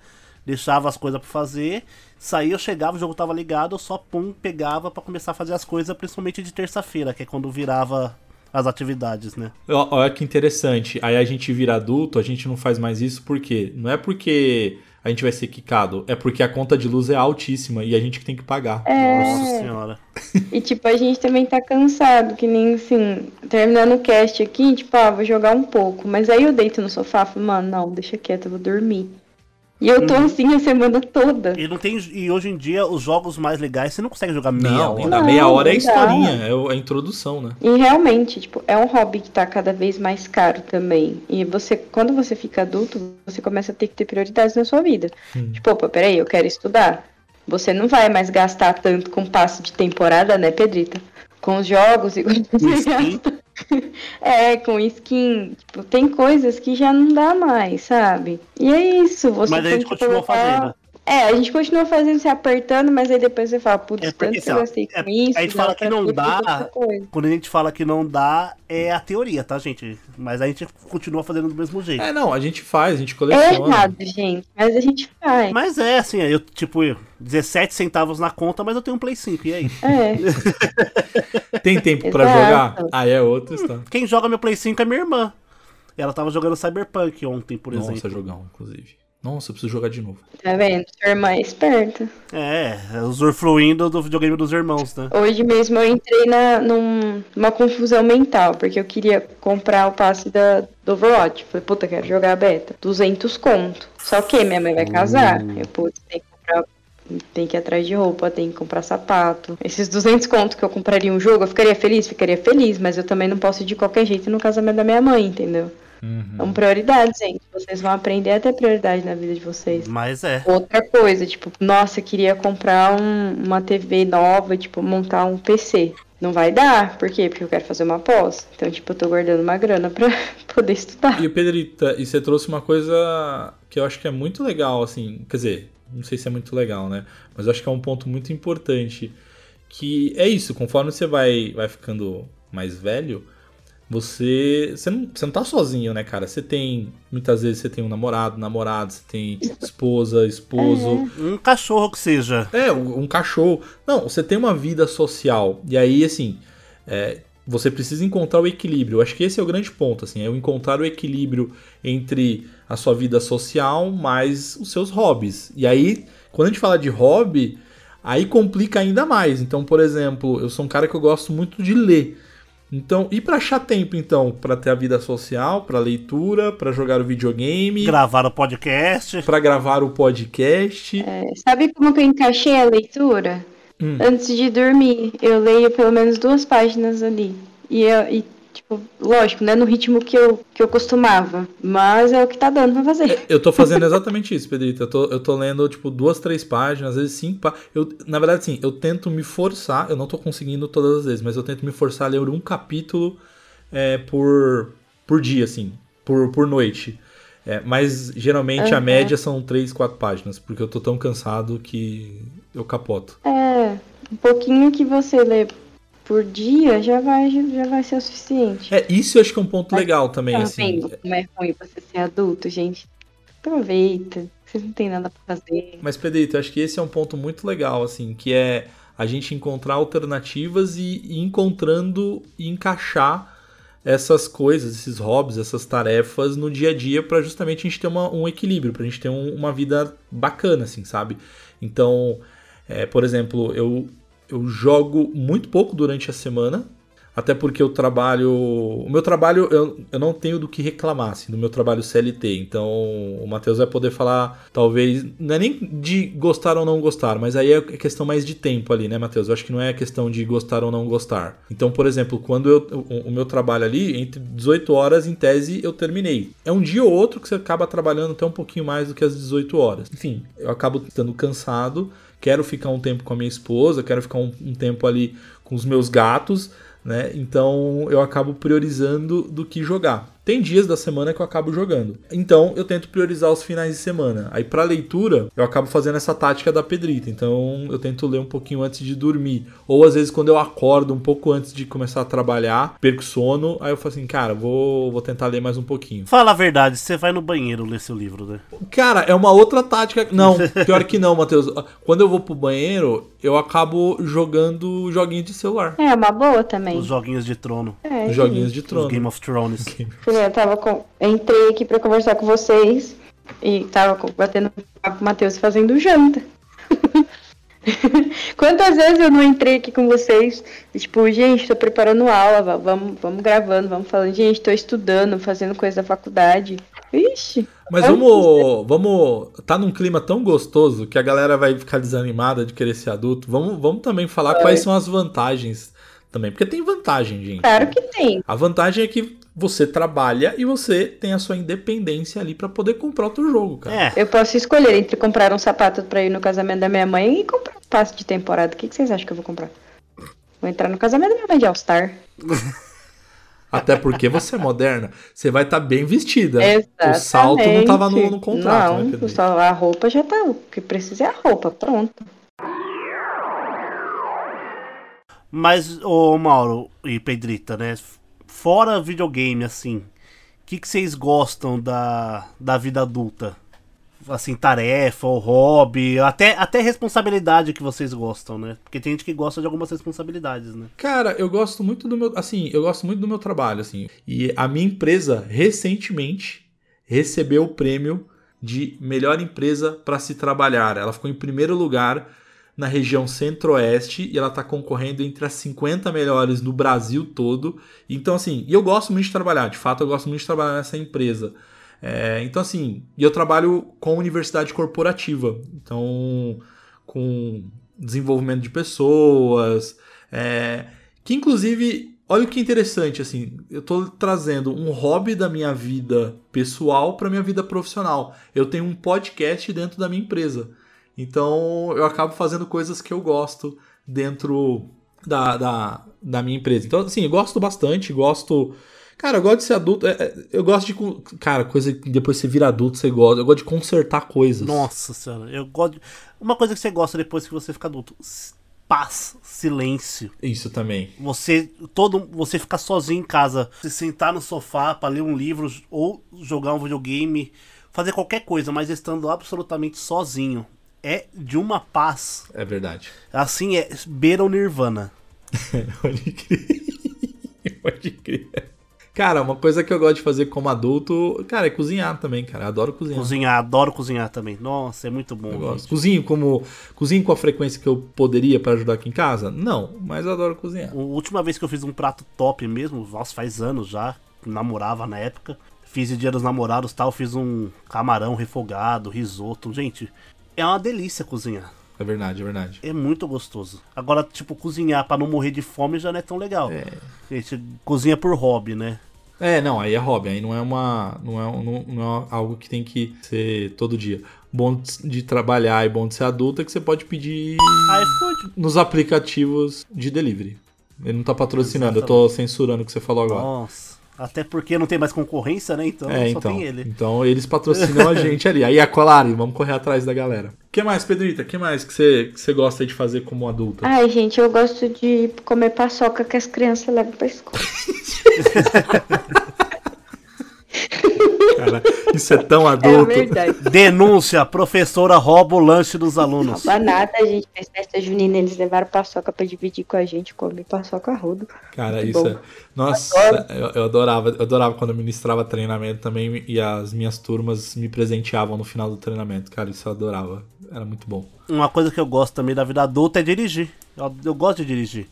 deixava as coisas para fazer, saía, eu chegava, o jogo tava ligado, eu só pum, pegava para começar a fazer as coisas, principalmente de terça-feira, que é quando virava as atividades, né? Olha que interessante. Aí a gente vira adulto, a gente não faz mais isso porque não é porque a gente vai ser quicado, é porque a conta de luz é altíssima e a gente que tem que pagar. É... Nossa senhora. E tipo, a gente também tá cansado, que nem assim, terminando o cast aqui, tipo, ah, vou jogar um pouco, mas aí eu deito no sofá, falo, mano, não, deixa quieto, eu vou dormir. E eu tô uhum. assim a semana toda. E, não tem, e hoje em dia, os jogos mais legais, você não consegue jogar meia não, hora. Não, meia hora é a historinha, é a introdução, né? E realmente, tipo, é um hobby que tá cada vez mais caro também. E você, quando você fica adulto, você começa a ter que ter prioridades na sua vida. Hum. Tipo, opa, peraí, eu quero estudar. Você não vai mais gastar tanto com passe de temporada, né, Pedrita? Com os jogos e com você gasta. É, com skin. Tipo, tem coisas que já não dá mais, sabe? E é isso. Você Mas a gente continua colocar... fazendo. É, a gente continua fazendo se apertando, mas aí depois você fala, putz, é tanto que eu gostei é, com isso. A gente fala que não dá. Quando a gente fala que não dá, é a teoria, tá, gente? Mas a gente continua fazendo do mesmo jeito. É, não, a gente faz, a gente coleciona. É errado, gente, mas a gente faz. Mas é, assim, eu, tipo, 17 centavos na conta, mas eu tenho um Play 5, e aí? É. Tem tempo para jogar? Aí é outro hum, Quem joga meu Play 5 é minha irmã. Ela tava jogando Cyberpunk ontem, por Nossa, exemplo. Nossa, jogão, inclusive. Nossa, eu preciso jogar de novo. Tá vendo? Sua irmã é esperta. É, usufruindo do videogame dos irmãos, né? Hoje mesmo eu entrei na, num, numa confusão mental, porque eu queria comprar o passe da, do Overwatch. Falei, puta, quero jogar a beta. 200 conto. Só que minha mãe vai casar. Uh. Eu, putz, tem que tem que ir atrás de roupa, tem que comprar sapato. Esses 200 contos que eu compraria um jogo, eu ficaria feliz? Ficaria feliz, mas eu também não posso ir de qualquer jeito no casamento da minha mãe, entendeu? Uhum. São prioridades, gente. Vocês vão aprender a ter prioridade na vida de vocês. Mas é. Outra coisa, tipo, nossa, eu queria comprar um, uma TV nova, tipo, montar um PC. Não vai dar, por quê? Porque eu quero fazer uma pós. Então, tipo, eu tô guardando uma grana pra poder estudar. E Pedrita, e você trouxe uma coisa que eu acho que é muito legal, assim, quer dizer, não sei se é muito legal, né? Mas eu acho que é um ponto muito importante. Que é isso, conforme você vai, vai ficando mais velho, você, você, não, você não tá sozinho, né, cara? Você tem, muitas vezes você tem um namorado, namorado, você tem esposa, esposo. É. Um cachorro que seja. É, um, um, cachorro. Não, você tem uma vida social. E aí, assim, é, você precisa encontrar o equilíbrio. Eu acho que esse é o grande ponto, assim, é o encontrar o equilíbrio entre a sua vida social mais os seus hobbies. E aí, quando a gente fala de hobby, aí complica ainda mais. Então, por exemplo, eu sou um cara que eu gosto muito de ler. Então, e para achar tempo então para ter a vida social, para leitura, para jogar o videogame, gravar o podcast, para gravar o podcast. É, sabe como que eu encaixei a leitura? Hum. Antes de dormir, eu leio pelo menos duas páginas ali. E, eu, e Tipo, lógico, não é no ritmo que eu, que eu costumava, mas é o que tá dando pra fazer. Eu tô fazendo exatamente isso, Pedrito. Eu tô, eu tô lendo, tipo, duas, três páginas, às vezes cinco páginas. Eu, na verdade, sim, eu tento me forçar, eu não tô conseguindo todas as vezes, mas eu tento me forçar a ler um capítulo é, por, por dia, assim, por, por noite. É, mas geralmente uhum. a média são três, quatro páginas, porque eu tô tão cansado que eu capoto. É, um pouquinho que você lê por dia já vai, já vai ser o suficiente. É, isso eu acho que é um ponto Mas, legal também. Tá assim. vendo como é ruim você ser adulto, gente? Aproveita, vocês não tem nada para fazer. Mas, Pedrito, eu acho que esse é um ponto muito legal, assim, que é a gente encontrar alternativas e, e encontrando e encaixar essas coisas, esses hobbies, essas tarefas no dia a dia para justamente a gente ter uma, um equilíbrio, pra gente ter um, uma vida bacana, assim, sabe? Então, é, por exemplo, eu, eu jogo muito pouco durante a semana, até porque eu trabalho. O meu trabalho, eu, eu não tenho do que reclamar, assim, do meu trabalho CLT. Então, o Matheus vai poder falar, talvez. Não é nem de gostar ou não gostar, mas aí é questão mais de tempo ali, né, Matheus? Eu acho que não é questão de gostar ou não gostar. Então, por exemplo, quando eu, o, o meu trabalho ali, entre 18 horas, em tese, eu terminei. É um dia ou outro que você acaba trabalhando até um pouquinho mais do que as 18 horas. Enfim, eu acabo estando cansado, quero ficar um tempo com a minha esposa, quero ficar um, um tempo ali com os meus gatos né? Então eu acabo priorizando do que jogar. Tem dias da semana que eu acabo jogando. Então eu tento priorizar os finais de semana. Aí para leitura, eu acabo fazendo essa tática da pedrita. Então eu tento ler um pouquinho antes de dormir. Ou às vezes quando eu acordo um pouco antes de começar a trabalhar, perco sono, aí eu falo assim, cara, vou, vou tentar ler mais um pouquinho. Fala a verdade, você vai no banheiro ler seu livro, né? Cara, é uma outra tática. Não, pior que não, Matheus. Quando eu vou pro banheiro, eu acabo jogando joguinhos de celular. É uma boa também. Os joguinhos de trono. É, Os joguinhos de Os trono. Game of Eu tava com... Entrei aqui pra conversar com vocês e tava batendo papo com o Matheus fazendo janta. Quantas vezes eu não entrei aqui com vocês? Tipo, gente, tô preparando aula, va- vamos, vamos gravando, vamos falando, gente, tô estudando, fazendo coisa da faculdade. Ixi, Mas vamos, vamos. Tá num clima tão gostoso que a galera vai ficar desanimada de querer ser adulto. Vamos, vamos também falar quais são as vantagens também. Porque tem vantagem, gente. claro que tem. A vantagem é que você trabalha e você tem a sua independência ali pra poder comprar outro jogo, cara. É, Eu posso escolher entre comprar um sapato pra ir no casamento da minha mãe e comprar um passe de temporada. O que, que vocês acham que eu vou comprar? Vou entrar no casamento da minha mãe de All-Star. Até porque você é moderna, você vai estar bem vestida. Exatamente. O salto não tava no, no contrato, Não, né? Só a roupa já tá. O que precisa é a roupa, pronto. mas, ô Mauro e Pedrita, né? Fora videogame, assim, o que, que vocês gostam da, da vida adulta? Assim, tarefa, ou hobby, até, até responsabilidade que vocês gostam, né? Porque tem gente que gosta de algumas responsabilidades, né? Cara, eu gosto muito do meu, assim, eu gosto muito do meu trabalho, assim. E a minha empresa recentemente recebeu o prêmio de melhor empresa para se trabalhar. Ela ficou em primeiro lugar na região Centro-Oeste e ela está concorrendo entre as 50 melhores no Brasil todo. Então, assim, e eu gosto muito de trabalhar. De fato, eu gosto muito de trabalhar nessa empresa. É, então, assim, e eu trabalho com universidade corporativa. Então, com desenvolvimento de pessoas, é, que inclusive, olha o que interessante, assim, eu tô trazendo um hobby da minha vida pessoal para minha vida profissional. Eu tenho um podcast dentro da minha empresa. Então eu acabo fazendo coisas que eu gosto dentro da, da, da minha empresa. Então, assim, eu gosto bastante, gosto. Cara, eu gosto de ser adulto. é, é, Eu gosto de. Cara, coisa que depois você vira adulto, você gosta. Eu gosto de consertar coisas. Nossa senhora, eu gosto. de- Uma coisa que você gosta depois que você fica adulto: paz, silêncio. Isso também. Você todo você ficar sozinho em casa, se sentar no sofá pra ler um livro ou jogar um videogame, fazer qualquer coisa, mas estando absolutamente sozinho, é de uma paz. É verdade. Assim é beira o nirvana. Pode crer. Pode crer. Cara, uma coisa que eu gosto de fazer como adulto, cara, é cozinhar também, cara. Eu adoro cozinhar. Cozinhar, adoro cozinhar também. Nossa, é muito bom. Eu gosto. Cozinho como cozinho com a frequência que eu poderia para ajudar aqui em casa? Não, mas eu adoro cozinhar. A última vez que eu fiz um prato top mesmo, nossa, faz anos já, namorava na época. Fiz de dia dos namorados tal, fiz um camarão refogado, risoto. Gente, é uma delícia cozinhar. É verdade, é verdade. É muito gostoso. Agora, tipo, cozinhar pra não morrer de fome já não é tão legal. É. A gente cozinha por hobby, né? É, não, aí é hobby, aí não é uma. Não é, não, não é algo que tem que ser todo dia. Bom de trabalhar e bom de ser adulto é que você pode pedir iFood. nos aplicativos de delivery. Ele não tá patrocinando, eu tô censurando o que você falou agora. Nossa. Até porque não tem mais concorrência, né? Então É, só então. tem ele. Então eles patrocinam a gente ali. Aí a Colari, vamos correr atrás da galera. O que mais, Pedrita? O que mais que você, que você gosta de fazer como adulta? Ai, gente, eu gosto de comer paçoca que as crianças levam pra escola. Cara, isso é tão É adulto. verdade. Denúncia, professora rouba o lanche dos alunos. Rouba nada, a gente fez festa junina, eles levaram paçoca pra dividir com a gente, come paçoca rodo. Cara, Muito isso bom. é. Nossa, eu, eu adorava, eu adorava quando eu ministrava treinamento também e as minhas turmas me presenteavam no final do treinamento. Cara, isso eu adorava. Era muito bom. Uma coisa que eu gosto também da vida adulta é dirigir. Eu, eu gosto de dirigir.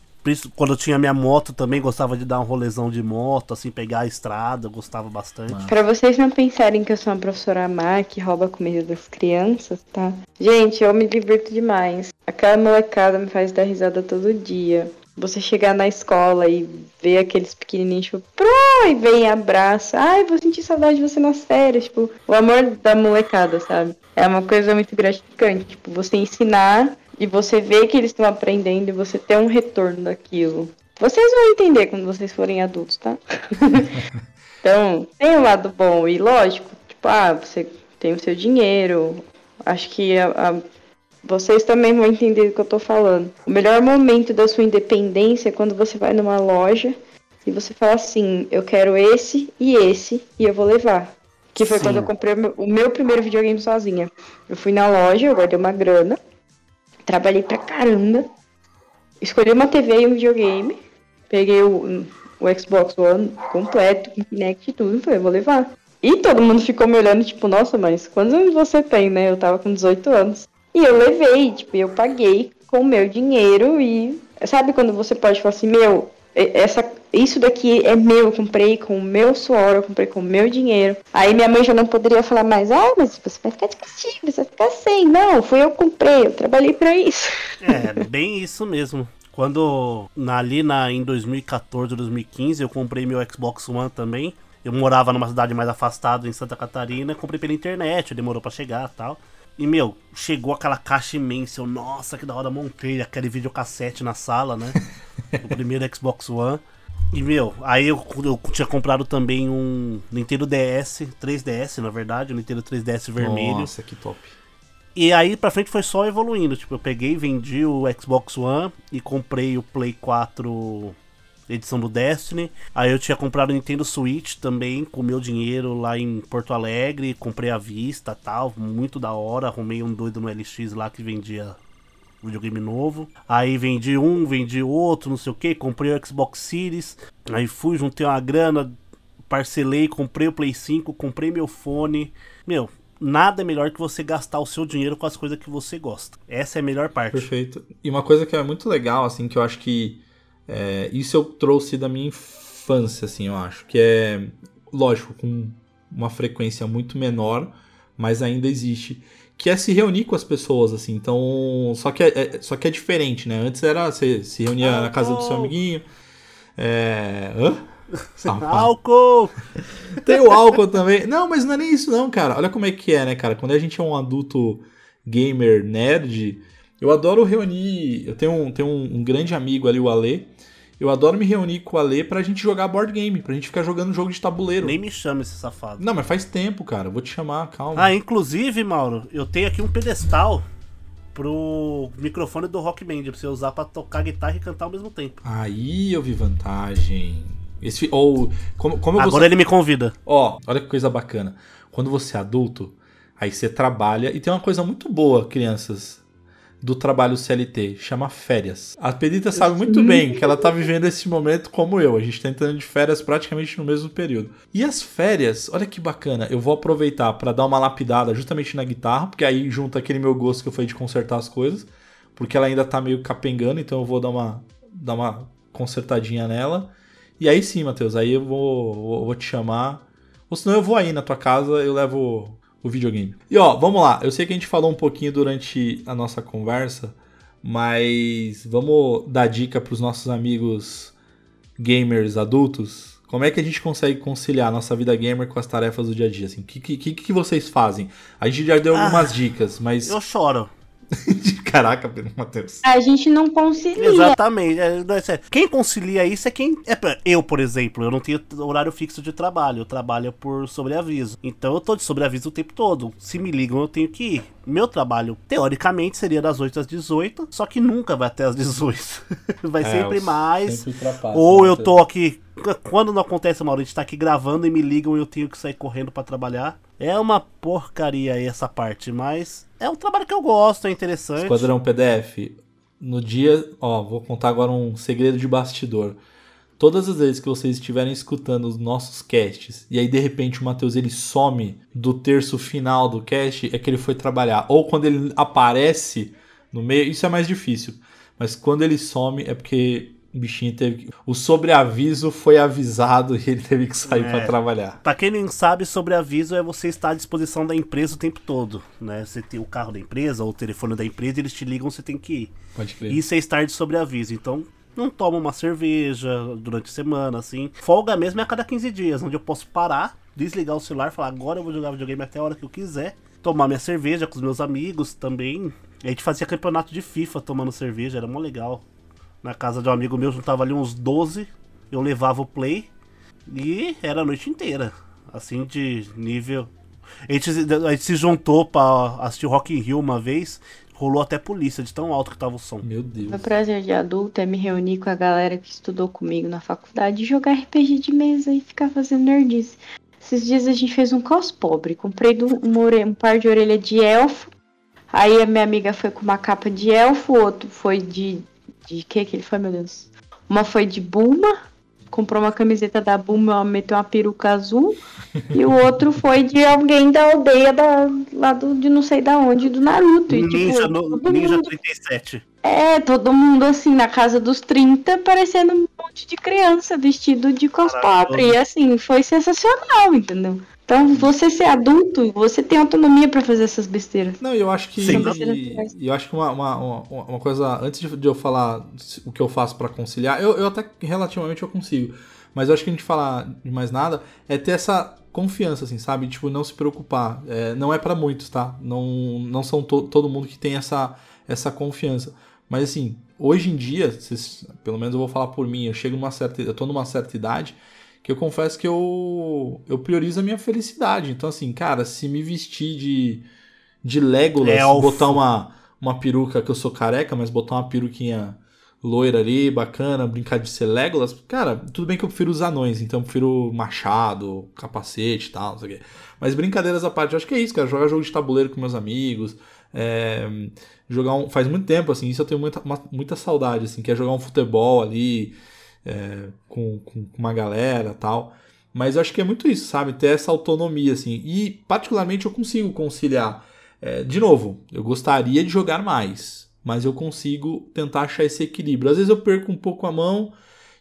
Quando eu tinha minha moto também, gostava de dar um rolezão de moto, assim, pegar a estrada, gostava bastante. Pra vocês não pensarem que eu sou uma professora má que rouba a comida das crianças, tá? Gente, eu me divirto demais. Aquela molecada me faz dar risada todo dia. Você chegar na escola e ver aqueles pequenininhos, tipo, e vem abraça. Ai, vou sentir saudade de você nas férias. Tipo, o amor da molecada, sabe? É uma coisa muito gratificante. Tipo, você ensinar e você ver que eles estão aprendendo e você ter um retorno daquilo. Vocês vão entender quando vocês forem adultos, tá? então, tem um lado bom e lógico, tipo, ah, você tem o seu dinheiro. Acho que a- a- vocês também vão entender do que eu tô falando. O melhor momento da sua independência é quando você vai numa loja e você fala assim, eu quero esse e esse e eu vou levar. Que foi Sim. quando eu comprei o o meu primeiro videogame sozinha. Eu fui na loja, eu guardei uma grana, trabalhei pra caramba, escolhi uma TV e um videogame, peguei o, o Xbox One completo, com Kinect e tudo, falei, vou levar. E todo mundo ficou me olhando, tipo, nossa, mas quantos anos você tem, né? Eu tava com 18 anos. E eu levei, tipo, eu paguei com o meu dinheiro e. Sabe quando você pode falar assim, meu, essa, isso daqui é meu, eu comprei com o meu suor, eu comprei com o meu dinheiro. Aí minha mãe já não poderia falar mais, ah, mas você vai ficar de castigo, você vai ficar sem. Não, fui eu que comprei, eu trabalhei pra isso. É, bem isso mesmo. Quando na- ali na, em 2014, 2015, eu comprei meu Xbox One também. Eu morava numa cidade mais afastada em Santa Catarina, comprei pela internet, demorou pra chegar e tal. E, meu, chegou aquela caixa imensa. Eu, nossa, que da hora, montei aquele videocassete na sala, né? o primeiro Xbox One. E, meu, aí eu, eu tinha comprado também um Nintendo DS, 3DS, na verdade, um Nintendo 3DS vermelho. Nossa, que top. E aí pra frente foi só evoluindo. Tipo, eu peguei, vendi o Xbox One e comprei o Play 4 edição do Destiny. Aí eu tinha comprado o Nintendo Switch também com meu dinheiro lá em Porto Alegre. Comprei à vista tal, muito da hora. Arrumei um doido no LX lá que vendia videogame novo. Aí vendi um, vendi outro, não sei o que. Comprei o Xbox Series. Aí fui, juntei uma grana, parcelei, comprei o Play 5, comprei meu fone. Meu, nada é melhor que você gastar o seu dinheiro com as coisas que você gosta. Essa é a melhor parte. Perfeito. E uma coisa que é muito legal, assim, que eu acho que é, isso eu trouxe da minha infância, assim, eu acho, que é, lógico, com uma frequência muito menor, mas ainda existe, que é se reunir com as pessoas, assim, então, só que é, é- só que é diferente, né? Antes era, você se reunia na casa do seu amiguinho, é... Hã? Safado. Álcool! Tem o álcool também. Não, mas não é nem isso não, cara. Olha como é que é, né, cara? Quando a gente é um adulto gamer nerd, eu adoro reunir... Eu tenho um, tenho um, um grande amigo ali, o Ale. Eu adoro me reunir com o Ale pra gente jogar board game, pra gente ficar jogando jogo de tabuleiro. Nem me chama esse safado. Não, mas faz tempo, cara. Vou te chamar, calma. Ah, inclusive, Mauro, eu tenho aqui um pedestal pro microfone do Rock Band pra você usar pra tocar guitarra e cantar ao mesmo tempo. Aí eu vi vantagem. Esse, ou, como, como vou Agora ele me convida. Ó, olha que coisa bacana. Quando você é adulto, aí você trabalha e tem uma coisa muito boa, crianças, do trabalho CLT, chama férias. A Pedita sabe muito bem que ela tá vivendo esse momento como eu. A gente tá entrando de férias praticamente no mesmo período. E as férias, olha que bacana, eu vou aproveitar pra dar uma lapidada justamente na guitarra, porque aí junta aquele meu gosto que eu falei de consertar as coisas, porque ela ainda tá meio capengando, então eu vou dar uma dar uma consertadinha nela. E aí sim, Matheus, aí eu vou, vou, vou te chamar. Ou senão eu vou aí na tua casa, eu levo o videogame. E ó, vamos lá. Eu sei que a gente falou um pouquinho durante a nossa conversa, mas vamos dar dica pros nossos amigos gamers adultos. Como é que a gente consegue conciliar a nossa vida gamer com as tarefas do dia a dia? Assim, o que, que, que vocês fazem? A gente já deu Ah, algumas dicas, mas. Eu choro. Caraca, Pedro Matheus. A gente não concilia. Exatamente. É, não, é sério. Quem concilia isso é quem. É, eu, por exemplo, eu não tenho horário fixo de trabalho. Eu trabalho por sobreaviso. Então eu tô de sobreaviso o tempo todo. Se me ligam, eu tenho que ir. Meu trabalho, teoricamente, seria das 8 às 18, só que nunca vai até às 18. vai É, sempre mais. sempre Ou né, eu tô aqui quando não acontece, Mauro, a gente tá aqui gravando e me ligam e eu tenho que sair correndo para trabalhar. É uma porcaria essa parte, mas é um trabalho que eu gosto, é interessante. Esquadrão PDF, no dia, ó, vou contar agora um segredo de bastidor. Todas as vezes que vocês estiverem escutando os nossos casts e aí de repente o Matheus ele some do terço final do cast, é que ele foi trabalhar. Ou quando ele aparece no meio, isso é mais difícil. Mas quando ele some é porque o bichinho teve que... O sobreaviso foi avisado e ele teve que sair é. para trabalhar. Pra quem não sabe, sobreaviso é você estar à disposição da empresa o tempo todo. Né? Você tem o carro da empresa ou o telefone da empresa, eles te ligam, você tem que ir. Pode crer. Isso é estar de sobreaviso. Então, não toma uma cerveja durante a semana, assim. Folga mesmo é a cada 15 dias, onde eu posso parar, desligar o celular, falar agora eu vou jogar videogame até a hora que eu quiser. Tomar minha cerveja com os meus amigos também. A gente fazia campeonato de FIFA tomando cerveja, era mó legal na casa de um amigo meu, juntava ali uns 12, eu levava o play e era a noite inteira. Assim, de nível. A gente, a gente se juntou pra assistir Rock in Rio uma vez, rolou até polícia de tão alto que tava o som. Meu Deus. Meu prazer de adulto é me reunir com a galera que estudou comigo na faculdade, jogar RPG de mesa e ficar fazendo nerdice. Esses dias a gente fez um cos pobre. Comprei um, um par de orelha de elfo. Aí a minha amiga foi com uma capa de elfo, o outro foi de de que que ele foi, meu Deus? Uma foi de Bulma, comprou uma camiseta da Bulma, meteu uma peruca azul. e o outro foi de alguém da aldeia da, lá do, de não sei da onde, do Naruto. E, Ninja, tipo, no, Ninja mundo, 37. É, todo mundo assim, na casa dos 30, parecendo um monte de criança vestido de cosplay. E assim, foi sensacional, entendeu? Então, você ser adulto, você tem autonomia para fazer essas besteiras. Não, eu acho que. Sim. E, eu acho que uma, uma, uma, coisa. Antes de, eu falar o que eu faço para conciliar, eu, eu até relativamente eu consigo. Mas eu acho que a gente falar de mais nada é ter essa confiança, assim, sabe? Tipo, não se preocupar. É, não é para muitos, tá? Não, não são to, todo mundo que tem essa, essa confiança. Mas assim, hoje em dia, vocês, pelo menos eu vou falar por mim, eu chego numa certa. Eu tô numa certa idade que eu confesso que eu, eu priorizo a minha felicidade. Então, assim, cara, se me vestir de, de Legolas, Elfo. botar uma, uma peruca, que eu sou careca, mas botar uma peruquinha loira ali, bacana, brincar de ser Legolas, cara, tudo bem que eu prefiro os anões, então eu prefiro machado, capacete e tal, não sei o quê. Mas brincadeiras à parte, eu acho que é isso, cara, jogar jogo de tabuleiro com meus amigos, é, jogar um, faz muito tempo, assim, isso eu tenho muita, uma, muita saudade, assim, que é jogar um futebol ali, é, com, com uma galera tal. Mas eu acho que é muito isso, sabe? Ter essa autonomia, assim. E, particularmente, eu consigo conciliar. É, de novo, eu gostaria de jogar mais, mas eu consigo tentar achar esse equilíbrio. Às vezes eu perco um pouco a mão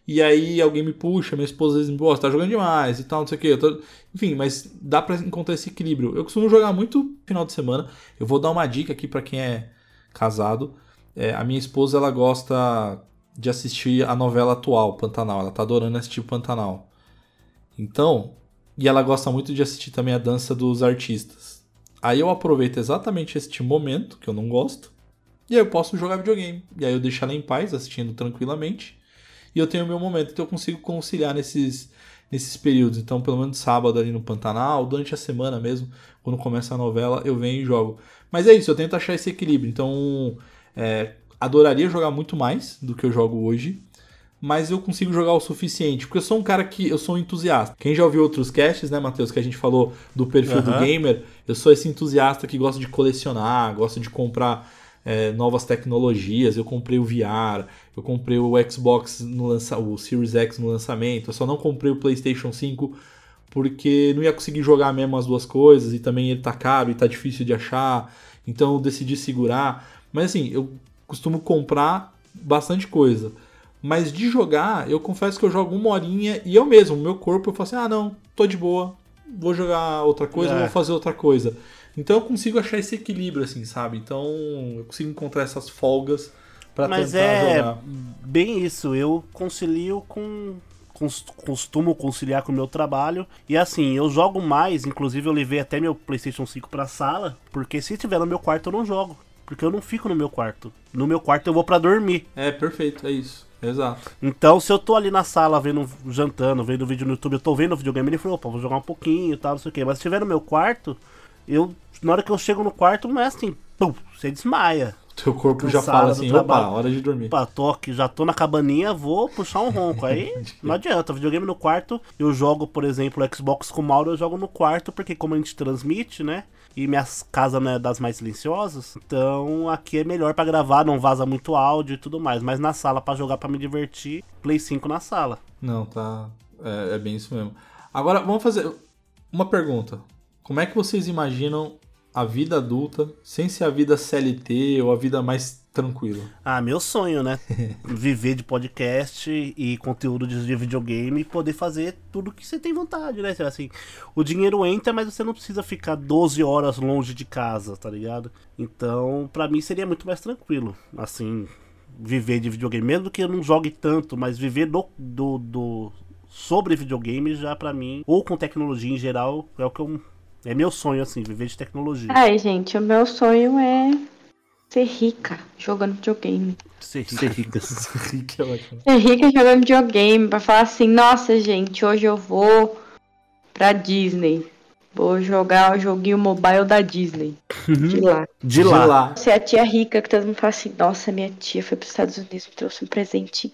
e aí alguém me puxa, minha esposa às vezes me fala, tá jogando demais e tal, não sei o que. Tô... Enfim, mas dá para encontrar esse equilíbrio. Eu costumo jogar muito final de semana. Eu vou dar uma dica aqui para quem é casado. É, a minha esposa ela gosta de assistir a novela atual, Pantanal. Ela tá adorando assistir Pantanal. Então, e ela gosta muito de assistir também a dança dos artistas. Aí eu aproveito exatamente este momento, que eu não gosto, e aí eu posso jogar videogame. E aí eu deixo ela em paz, assistindo tranquilamente. E eu tenho o meu momento, então eu consigo conciliar nesses, nesses períodos. Então, pelo menos sábado ali no Pantanal, durante a semana mesmo, quando começa a novela, eu venho e jogo. Mas é isso, eu tento achar esse equilíbrio. Então, é, adoraria jogar muito mais do que eu jogo hoje, mas eu consigo jogar o suficiente, porque eu sou um cara que eu sou um entusiasta. Quem já ouviu outros casts, né, Matheus, que a gente falou do perfil uhum. do gamer, eu sou esse entusiasta que gosta de colecionar, gosta de comprar é, novas tecnologias. Eu comprei o VR, eu comprei o Xbox no lança, o Series X no lançamento. Eu só não comprei o PlayStation 5 porque não ia conseguir jogar mesmo as duas coisas e também ele tá caro e tá difícil de achar. Então eu decidi segurar. Mas assim, eu costumo comprar bastante coisa. Mas de jogar, eu confesso que eu jogo uma horinha e eu mesmo, meu corpo, eu falo assim: ah, não, tô de boa, vou jogar outra coisa, é. vou fazer outra coisa. Então eu consigo achar esse equilíbrio, assim, sabe? Então eu consigo encontrar essas folgas para tentar é jogar. bem isso. Eu concilio com costumo conciliar com o meu trabalho. E assim, eu jogo mais, inclusive eu levei até meu PlayStation 5 pra sala, porque se tiver no meu quarto eu não jogo porque eu não fico no meu quarto. No meu quarto eu vou para dormir. É, perfeito, é isso. Exato. Então, se eu tô ali na sala vendo, jantando, vendo vídeo no YouTube, eu tô vendo o videogame, ele falou, opa, vou jogar um pouquinho e tal, não sei o quê. Mas se estiver no meu quarto, eu, na hora que eu chego no quarto, não é assim, pum, você desmaia. Teu corpo já Cansado fala do assim, opa, hora de dormir. Opa, tô aqui, já tô na cabaninha, vou puxar um ronco. Aí não adianta, videogame no quarto, eu jogo, por exemplo, Xbox com o Mauro, eu jogo no quarto, porque como a gente transmite, né? E minha casa não é das mais silenciosas, então aqui é melhor pra gravar, não vaza muito áudio e tudo mais. Mas na sala, pra jogar, pra me divertir, Play 5 na sala. Não, tá. É, é bem isso mesmo. Agora, vamos fazer uma pergunta. Como é que vocês imaginam a vida adulta sem ser a vida CLT ou a vida mais tranquila? Ah, meu sonho, né? Viver de podcast e conteúdo de de videogame e poder fazer tudo que você tem vontade, né? Assim, o dinheiro entra, mas você não precisa ficar 12 horas longe de casa, tá ligado? Então, pra mim seria muito mais tranquilo, assim, viver de videogame. Mesmo que eu não jogue tanto, mas viver do, do, do- sobre videogame já pra mim, ou com tecnologia em geral, é o que eu. É meu sonho, assim, viver de tecnologia. Ai, gente, o meu sonho é ser rica jogando videogame. Ser rico. Rick é ótimo. Ser rica jogando videogame, pra falar assim, nossa, gente, hoje eu vou pra Disney. Vou jogar o joguinho mobile da Disney. De lá. De lá. Você é a tia rica que todo mundo fala assim, nossa, minha tia foi pros Estados Unidos, me trouxe um presente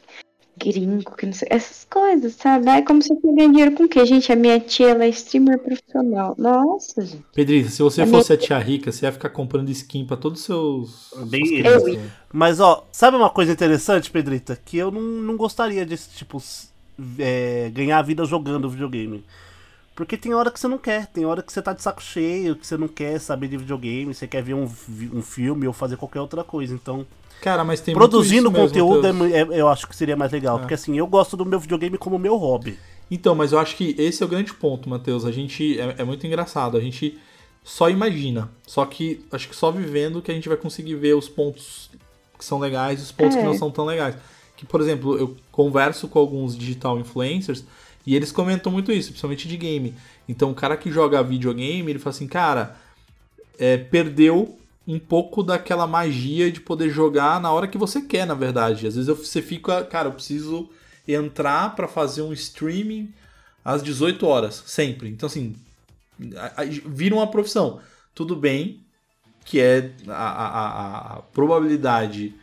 gringo, que não sei. Essas coisas, sabe? É como se você ganhar dinheiro com o quê? Gente, a minha tia ela é streamer profissional. Nossa, gente. Pedrita, se você A fosse a tia rica, você ia ficar comprando skin pra todos os seus. Bem crianças, Eu né? Mas, ó, sabe uma coisa interessante, Pedrita? Que eu não, não gostaria desse tipo, é, ganhar a vida jogando videogame. Porque tem hora que você não quer, tem hora que você tá de saco cheio, que você não quer saber de videogame, você quer ver um, um filme ou fazer qualquer outra coisa. Então, Cara, mas tem muito produzindo isso mesmo, conteúdo é mu- é- eu acho que seria mais legal. É. Porque assim, eu gosto do meu videogame como meu hobby. Então, mas eu acho que esse é o grande ponto, Matheus. A gente. É, é muito engraçado. A gente só imagina. Só que acho que só vivendo que a gente vai conseguir ver os pontos que são legais e os pontos É. que não são tão legais. Que, por exemplo, eu converso com alguns digital influencers e eles comentam muito isso, principalmente de game. Então, o cara que joga videogame, ele fala assim, cara, é, perdeu um pouco daquela magia de poder jogar na hora que você quer, na verdade. Às vezes eu- você fica, cara, eu preciso entrar pra fazer um streaming às 18 horas, sempre. Então, assim, vira uma profissão. Tudo bem que é a- a- a probabilidade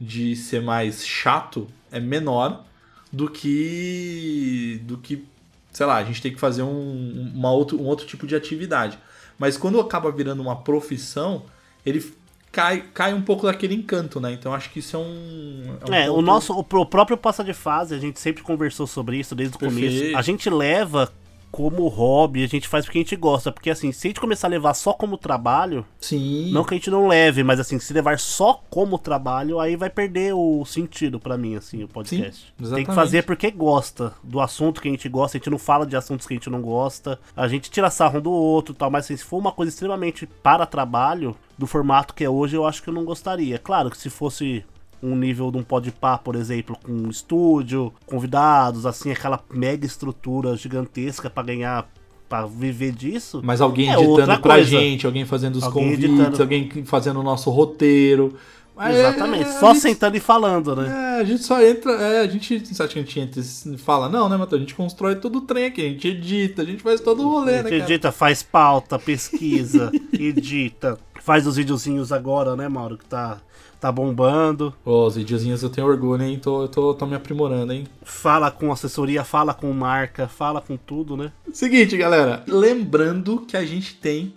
de ser mais chato é menor do que do que sei lá a gente tem que fazer um, uma outro, um outro tipo de atividade mas quando acaba virando uma profissão ele cai, cai um pouco daquele encanto né então acho que isso é um um É, o ponto- nosso, o, pr- o próprio passa de fase, a gente sempre conversou sobre isso desde o Perfeito. começo. A gente leva como hobby, a gente faz porque a gente gosta. Porque assim, se a gente começar a levar só como trabalho, sim não que a gente não leve, mas assim, se levar só como trabalho, aí vai perder o sentido pra mim, assim, o podcast. Tem exatamente. que fazer porque gosta do assunto que a gente gosta, a gente não fala de assuntos que a gente não gosta, a gente tira sarro um do outro e tal, mas assim, se for uma coisa extremamente para trabalho, do formato que é hoje, eu acho que eu não gostaria. Claro que se fosse um nível de um podpar, por exemplo, com um estúdio, convidados, assim, aquela mega estrutura gigantesca pra ganhar, pra viver disso. Mas alguém É editando pra coisa. gente, alguém fazendo os Alguém convites, editando. alguém fazendo o nosso roteiro. Mas Exatamente, é, só a gente- sentando e falando, né? É, a gente só entra. É, a gente. Você acha que a gente entra e fala, não, né, Matheus? A gente constrói todo o trem aqui, a gente edita, a gente faz todo o rolê, A né, gente cara? edita, faz pauta, pesquisa, edita, faz os videozinhos agora, né, Mauro? Que tá, tá bombando. Ô, os videozinhos eu tenho orgulho, hein? Tô, eu tô, tô me aprimorando, hein? Fala com assessoria, fala com marca, fala com tudo, né? Seguinte, galera. Lembrando que a gente tem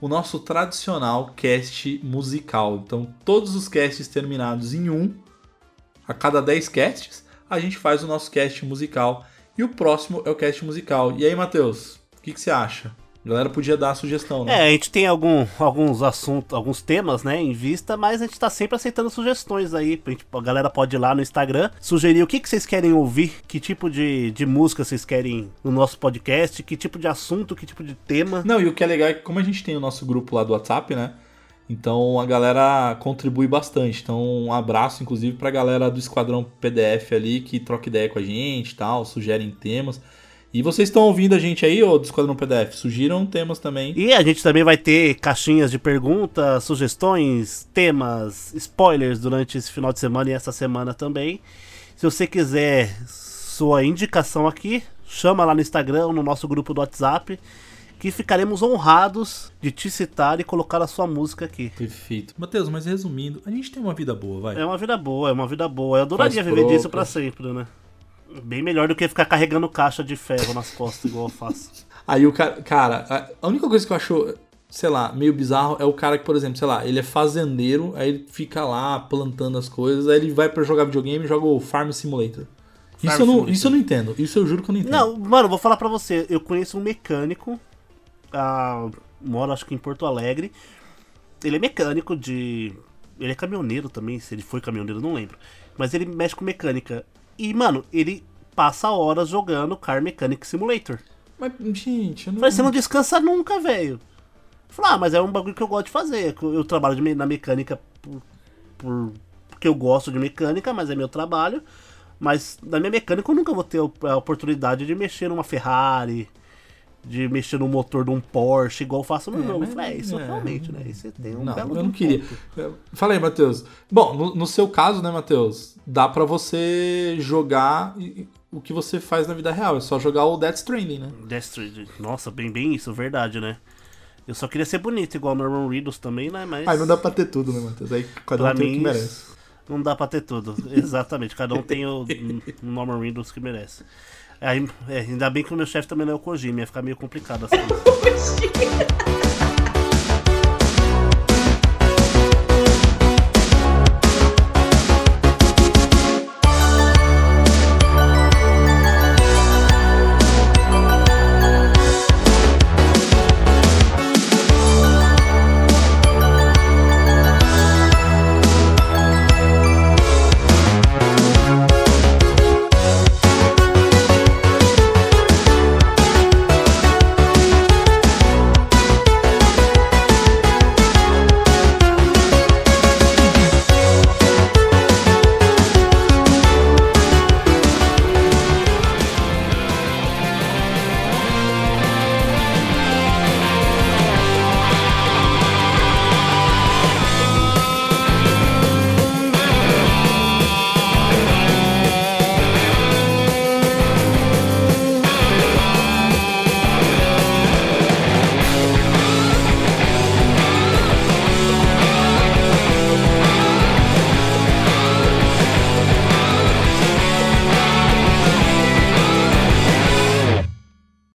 o nosso tradicional cast musical. Então, todos os casts terminados em um, a cada 10 casts, a gente faz o nosso cast musical. E o próximo é o cast musical. E aí, Matheus, o que, que você acha? A galera podia dar a sugestão, né? É, a gente tem algum, alguns assuntos, alguns temas, né, em vista, mas a gente tá sempre aceitando sugestões aí. A, gente- a galera pode ir lá no Instagram, sugerir o que, que vocês querem ouvir, que tipo de, de música vocês querem no nosso podcast, que tipo de assunto, que tipo de tema. Não, e o que é legal é que como a gente tem o nosso grupo lá do WhatsApp, né? Então a galera contribui bastante. Então um abraço, inclusive, pra galera do Esquadrão PDF ali que troca ideia com a gente e tal, sugerem temas. E vocês estão ouvindo a gente aí, ô do Esquadrão PDF? Sugiram temas também. E a gente também vai ter caixinhas de perguntas, sugestões, temas, spoilers durante esse final de semana e essa semana também. Se você quiser sua indicação aqui, chama lá no Instagram, no nosso grupo do WhatsApp, que ficaremos honrados de te citar e colocar a sua música aqui. Perfeito. Matheus, mas resumindo, a gente tem uma vida boa, vai. É uma vida boa, é uma vida boa. Eu adoraria Faz viver disso pra sempre, né? Bem melhor do que ficar carregando caixa de ferro nas costas, igual eu faço. Aí o cara. Cara, a- única coisa que eu acho, sei lá, meio bizarro é o cara que, por exemplo, sei lá, ele é fazendeiro, aí ele fica lá plantando as coisas, aí ele vai pra jogar videogame e joga o Farm Simulator. Isso, Farm eu não, Simulator. isso eu não entendo. Isso eu juro que eu não entendo. Não, mano, vou falar pra você. Eu conheço um mecânico. Ah, moro acho que em Porto Alegre. Ele é mecânico de. Ele é caminhoneiro também, se ele foi caminhoneiro, não lembro. Mas ele mexe com mecânica. E, mano, ele passa horas jogando Car Mechanic Simulator. Mas, gente, eu não. Falei, você não descansa nunca, velho. Falei, ah, mas é um bagulho que eu gosto de fazer. Eu trabalho de na mecânica por, por- porque eu gosto de mecânica, mas é meu trabalho. Mas na minha mecânica eu nunca vou ter a oportunidade de mexer numa Ferrari, de mexer no motor de um Porsche, igual eu faço no É, jogo. Eu falei, é, isso é. realmente, né? Isso tem um Não, belo eu não queria. ponto. Fala aí, Matheus. Bom, no, no seu caso, né, Matheus? Dá pra você jogar o que você faz na vida real. É só jogar o Death Stranding, né? Death Stranding. Nossa, bem, bem isso, verdade, né? Eu só queria ser bonito, igual o Norman Reedus também, né? Mas. Aí não dá pra ter tudo, né, Matheus? Aí cada Pra um tem o mim, que merece. Não dá pra ter tudo. Exatamente. Cada um tem o, o Norman Reedus que merece. Aí, é, ainda bem que o meu chefe também não é o Kojima, ia ficar meio complicado as coisas.